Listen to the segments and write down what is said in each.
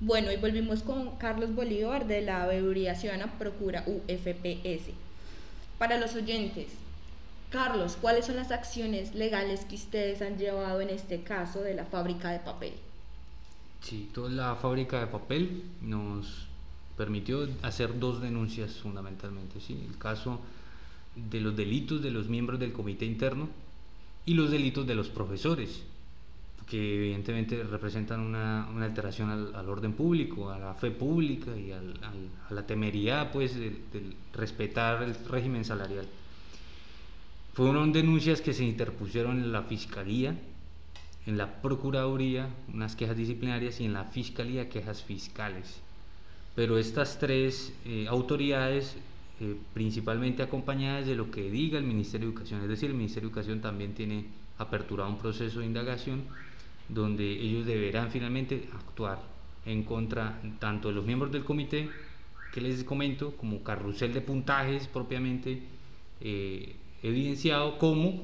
Bueno, y volvimos con Carlos Bolívar de la Veeduría Ciudadana Procura UFPS. Para los oyentes, Carlos, ¿cuáles son las acciones legales que ustedes han llevado en este caso de la fábrica de papel? Sí, toda la fábrica de papel nos permitió hacer dos denuncias fundamentalmente. ¿sí? El caso de los delitos de los miembros del comité interno y los delitos de los profesores que evidentemente representan una, una alteración al, orden público, a la fe pública y al, a la temeridad pues, de, respetar el régimen salarial. Fueron denuncias que se interpusieron en la Fiscalía, en la Procuraduría, unas quejas disciplinarias y en la Fiscalía quejas fiscales. Pero estas tres eh, autoridades, eh, principalmente acompañadas de lo que diga el Ministerio de Educación, es decir, el Ministerio de Educación también tiene aperturado un proceso de indagación donde ellos deberán finalmente actuar en contra tanto de los miembros del comité que les comento, como carrusel de puntajes propiamente eh, evidenciado, como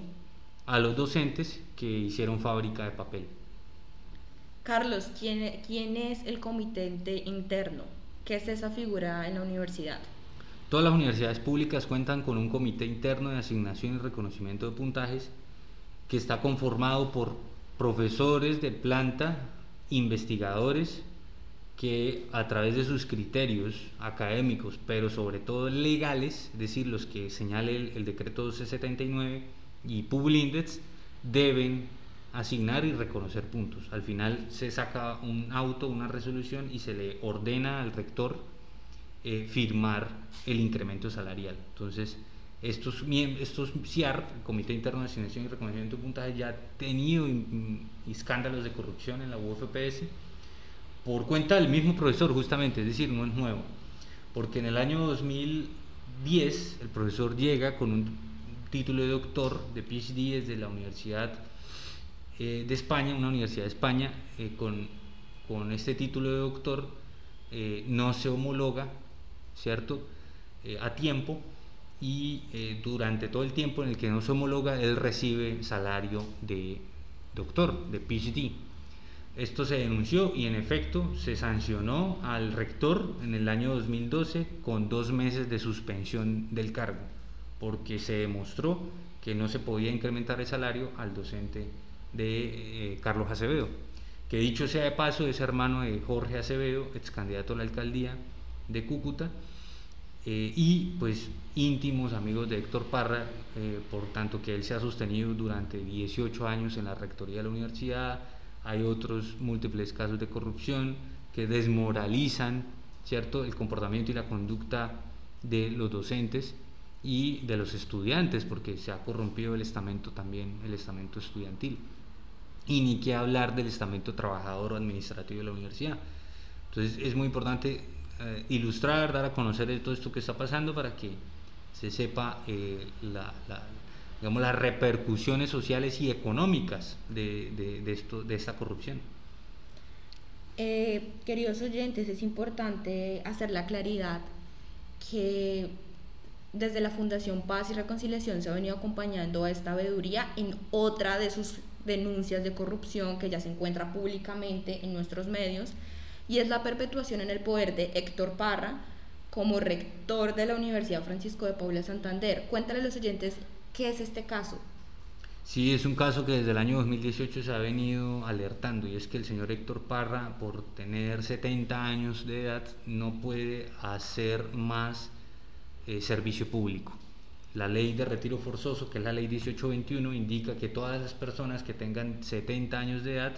a los docentes que hicieron fábrica de papel. Carlos, ¿quién, quién es el comité interno? ¿Qué es esa figura en la universidad? Todas las universidades públicas cuentan con un comité interno de asignación y reconocimiento de puntajes que está conformado por profesores de planta, investigadores, que a través de sus criterios académicos, pero sobre todo legales, es decir, los que señale el, decreto 1279 y Publindex, deben asignar y reconocer puntos. Al final se saca un auto, una resolución y se le ordena al rector eh, firmar el incremento salarial. Entonces, estos, estos CIAR, Comité Interno de Asignación y Reconocimiento de Puntaje, ya han tenido escándalos de corrupción en la UFPS por cuenta del mismo profesor, justamente, es decir, no es nuevo. Porque en el año 2010 el profesor llega con un título de doctor de PhD desde la Universidad eh, de España, una universidad de España, eh, con, con, este título de doctor eh, no se homologa, ¿cierto?, a tiempo y eh, durante todo el tiempo en el que no se homologa, él recibe salario de doctor, de PhD. Esto se denunció y en efecto se sancionó al rector en el año 2012 con dos meses de suspensión del cargo, porque se demostró que no se podía incrementar el salario al docente de eh, Carlos Acevedo, que dicho sea de paso es hermano de Jorge Acevedo, ex candidato a la alcaldía de Cúcuta, eh, y pues íntimos amigos de Héctor Parra, eh, por tanto que él se ha sostenido durante 18 años en la rectoría de la universidad, hay otros múltiples casos de corrupción que desmoralizan ¿cierto? el comportamiento y la conducta de los docentes y de los estudiantes, porque se ha corrompido el estamento también, el estamento estudiantil. Y ni qué hablar del estamento trabajador o administrativo de la universidad. Entonces es muy importante eh, ilustrar, dar a conocer todo esto que está pasando para que se sepa eh, la, digamos, las repercusiones sociales y económicas de, de, esto, de esta corrupción. Eh, queridos oyentes, es importante hacer la claridad que desde la Fundación Paz y Reconciliación se ha venido acompañando a esta veeduría en otra de sus denuncias de corrupción que ya se encuentra públicamente en nuestros medios y es la perpetuación en el poder de Héctor Parra como rector de la Universidad Francisco de Paula Santander. Cuéntale a los oyentes qué es este caso. Sí, es un caso que desde el año 2018 se ha venido alertando y es que el señor Héctor Parra, por tener 70 años de edad, no puede hacer más eh, servicio público. La ley de retiro forzoso, que es la ley 1821, indica que todas las personas que tengan 70 años de edad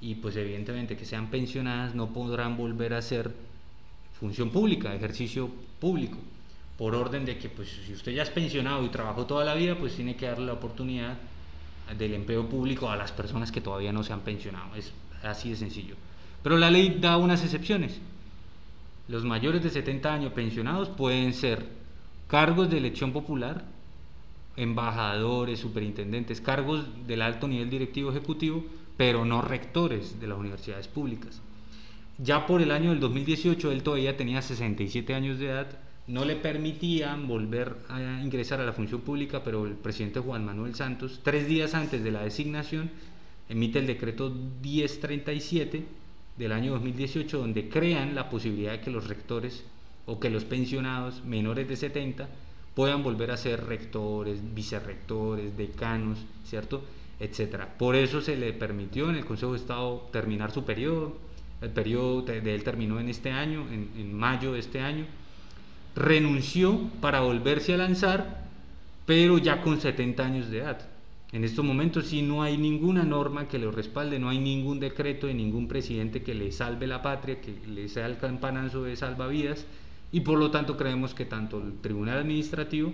y pues evidentemente que sean pensionadas no podrán volver a hacer función pública, ejercicio público, por orden de que pues si usted ya es pensionado y trabajó toda la vida, pues tiene que darle la oportunidad del empleo público a las personas que todavía no se han pensionado, es así de sencillo. Pero la ley da unas excepciones. Los mayores de 70 años pensionados pueden ser cargos de elección popular, embajadores, superintendentes, cargos del alto nivel directivo ejecutivo, pero no rectores de las universidades públicas. Ya por el año del 2018 él todavía tenía 67 años de edad, no le permitían volver a ingresar a la función pública, pero el presidente Juan Manuel Santos, tres días antes de la designación, emite el decreto 1037 del año 2018 donde crean la posibilidad de que los rectores o que los pensionados menores de 70 puedan volver a ser rectores, vicerrectores, decanos, ¿cierto? Etcétera. Por eso se le permitió en el Consejo de Estado terminar su periodo. El periodo de, él terminó en este año, en, mayo de este año. Renunció para volverse a lanzar, pero ya con 70 años de edad. En estos momentos sí no hay ninguna norma que lo respalde, no hay ningún decreto de ningún presidente que le salve la patria, que le sea el campanazo de salvavidas y por lo tanto creemos que tanto el Tribunal Administrativo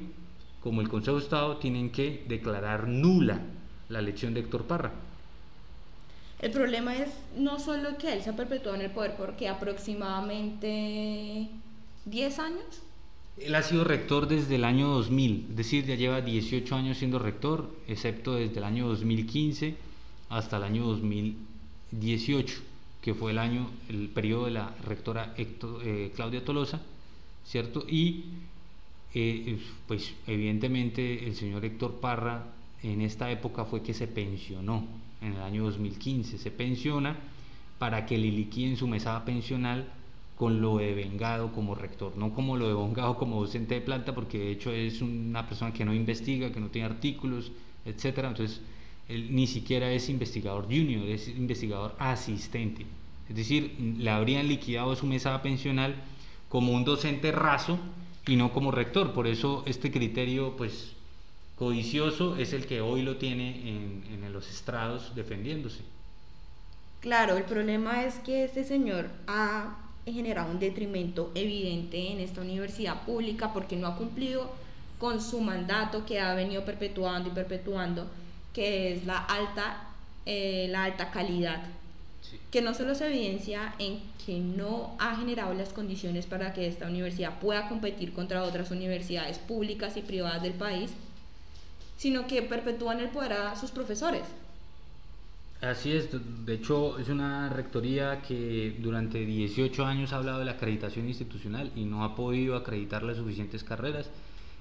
como el Consejo de Estado tienen que declarar nula la elección de Héctor Parra. El problema es no solo que él se ha perpetuado en el poder porque aproximadamente 10 años él ha sido rector desde el año 2000, es decir, ya lleva 18 años siendo rector, excepto desde el año 2015 hasta el año 2018, que fue el año, el periodo de la rectora eh, Claudia Tolosa, ¿cierto? Y eh, pues evidentemente el señor Héctor Parra en esta época fue que se pensionó, en el año 2015 se pensiona para que le liquiden su mesada pensional con lo de Vengado como rector, no como lo de Vengado como docente de planta, porque de hecho es una persona que no investiga, que no tiene artículos, etcétera. Entonces, él ni siquiera es investigador junior, es investigador asistente. Es decir, le habrían liquidado su mesa pensional como un docente raso y no como rector. Por eso este criterio, pues, codicioso es el que hoy lo tiene en, en los estrados defendiéndose. Claro, el problema es que este señor ha generado un detrimento evidente en esta universidad pública porque no ha cumplido con su mandato que ha venido perpetuando y perpetuando, que es la alta, eh, la alta calidad, que no solo se evidencia en que no ha generado las condiciones para que esta universidad pueda competir contra otras universidades públicas y privadas del país, sino que perpetúan el poder a sus profesores. Así es, de hecho es una rectoría que durante 18 años ha hablado de la acreditación institucional y no ha podido acreditar las suficientes carreras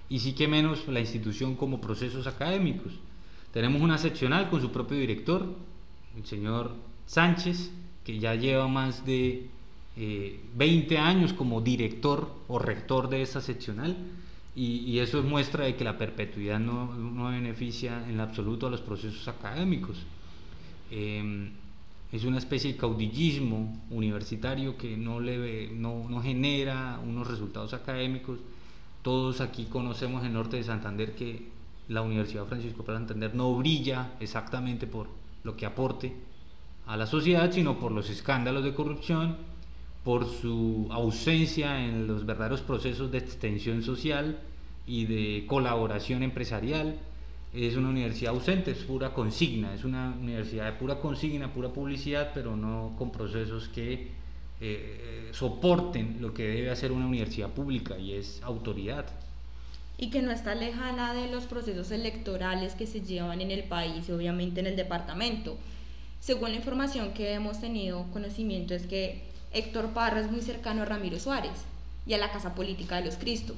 y sí que menos la institución como procesos académicos. Tenemos una seccional con su propio director, el señor Sánchez, que ya lleva más de 20 eh, años como director o rector de esa seccional y, eso es muestra de que la perpetuidad no, no beneficia en absoluto a los procesos académicos. Em, es una especie de caudillismo universitario que no, le, no, no, genera unos resultados académicos. Todos aquí conocemos en Norte de Santander que la Universidad Francisco de Santander no brilla exactamente por lo que aporte a la sociedad, sino por los escándalos de corrupción, por su ausencia en los verdaderos procesos de extensión social y de colaboración empresarial es una universidad ausente, es pura consigna, es una universidad de pura consigna, pura publicidad, pero no con procesos que eh, soporten lo que debe hacer una universidad pública y es autoridad. Y que no está lejana de los procesos electorales que se llevan en el país y obviamente en el departamento. Según la información que hemos tenido conocimiento es que Héctor Parra es muy cercano a Ramiro Suárez y a la Casa Política de los Cristo.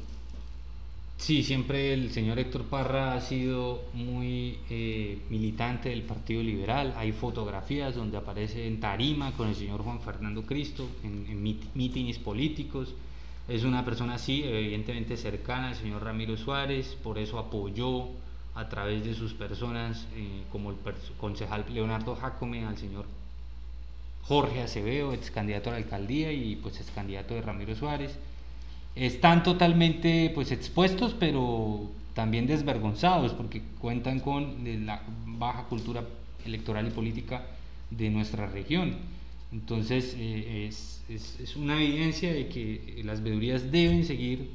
Sí, siempre el señor Héctor Parra ha sido muy eh, militante del Partido Liberal. Hay fotografías donde aparece en tarima con el señor Juan Fernando Cristo, en, mítines políticos. Es una persona, sí, evidentemente cercana al señor Ramiro Suárez, por eso apoyó a través de sus personas, eh, como el concejal Leonardo Jacome, al señor Jorge Acevedo, ex candidato a la alcaldía y pues ex candidato de Ramiro Suárez están totalmente pues expuestos, pero también desvergonzados porque cuentan con la baja cultura electoral y política de nuestra región. Entonces eh, es, es, una evidencia de que las veedurías deben seguir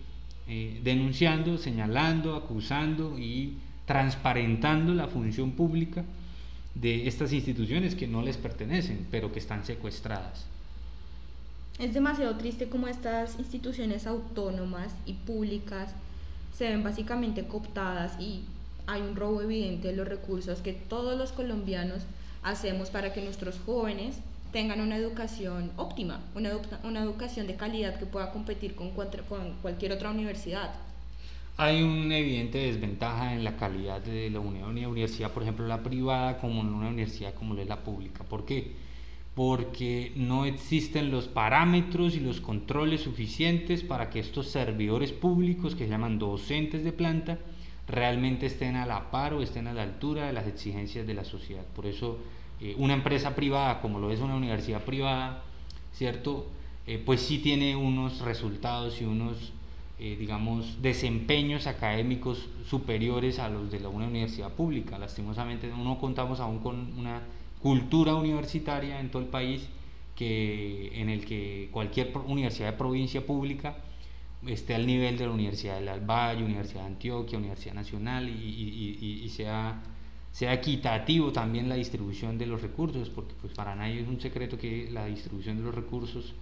eh, denunciando, señalando, acusando y transparentando la función pública de estas instituciones que no les pertenecen, pero que están secuestradas. Es demasiado triste como estas instituciones autónomas y públicas se ven básicamente cooptadas y hay un robo evidente de los recursos que todos los colombianos hacemos para que nuestros jóvenes tengan una educación óptima, una, una educación de calidad que pueda competir con, con cualquier otra universidad. Hay una evidente desventaja en la calidad de la universidad, por ejemplo, la privada como en una universidad como la pública. ¿Por qué? porque no existen los parámetros y los controles suficientes para que estos servidores públicos que se llaman docentes de planta realmente estén a la par o estén a la altura de las exigencias de la sociedad. Por eso eh, una empresa privada, como lo es una universidad privada, ¿cierto? Eh, pues sí tiene unos resultados y unos, eh, digamos, desempeños académicos superiores a los de la, una universidad pública. Lastimosamente no contamos aún con una cultura universitaria en todo el país que, en el que cualquier universidad de provincia pública esté al nivel de la Universidad del Valle, Universidad de Antioquia, Universidad Nacional y, sea, sea equitativo también la distribución de los recursos, porque pues para nadie es un secreto que la distribución de los recursos,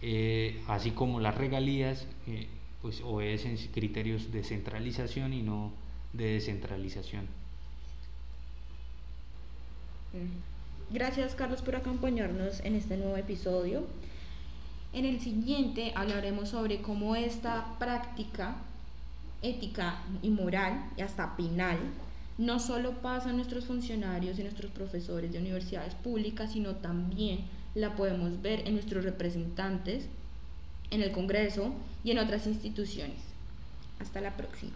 eh, así como las regalías, eh, pues obedecen criterios de centralización y no de descentralización. Gracias Carlos por acompañarnos en este nuevo episodio. En el siguiente hablaremos sobre cómo esta práctica ética y moral y hasta penal no solo pasa a nuestros funcionarios y nuestros profesores de universidades públicas, sino también la podemos ver en nuestros representantes en el Congreso y en otras instituciones. Hasta la próxima.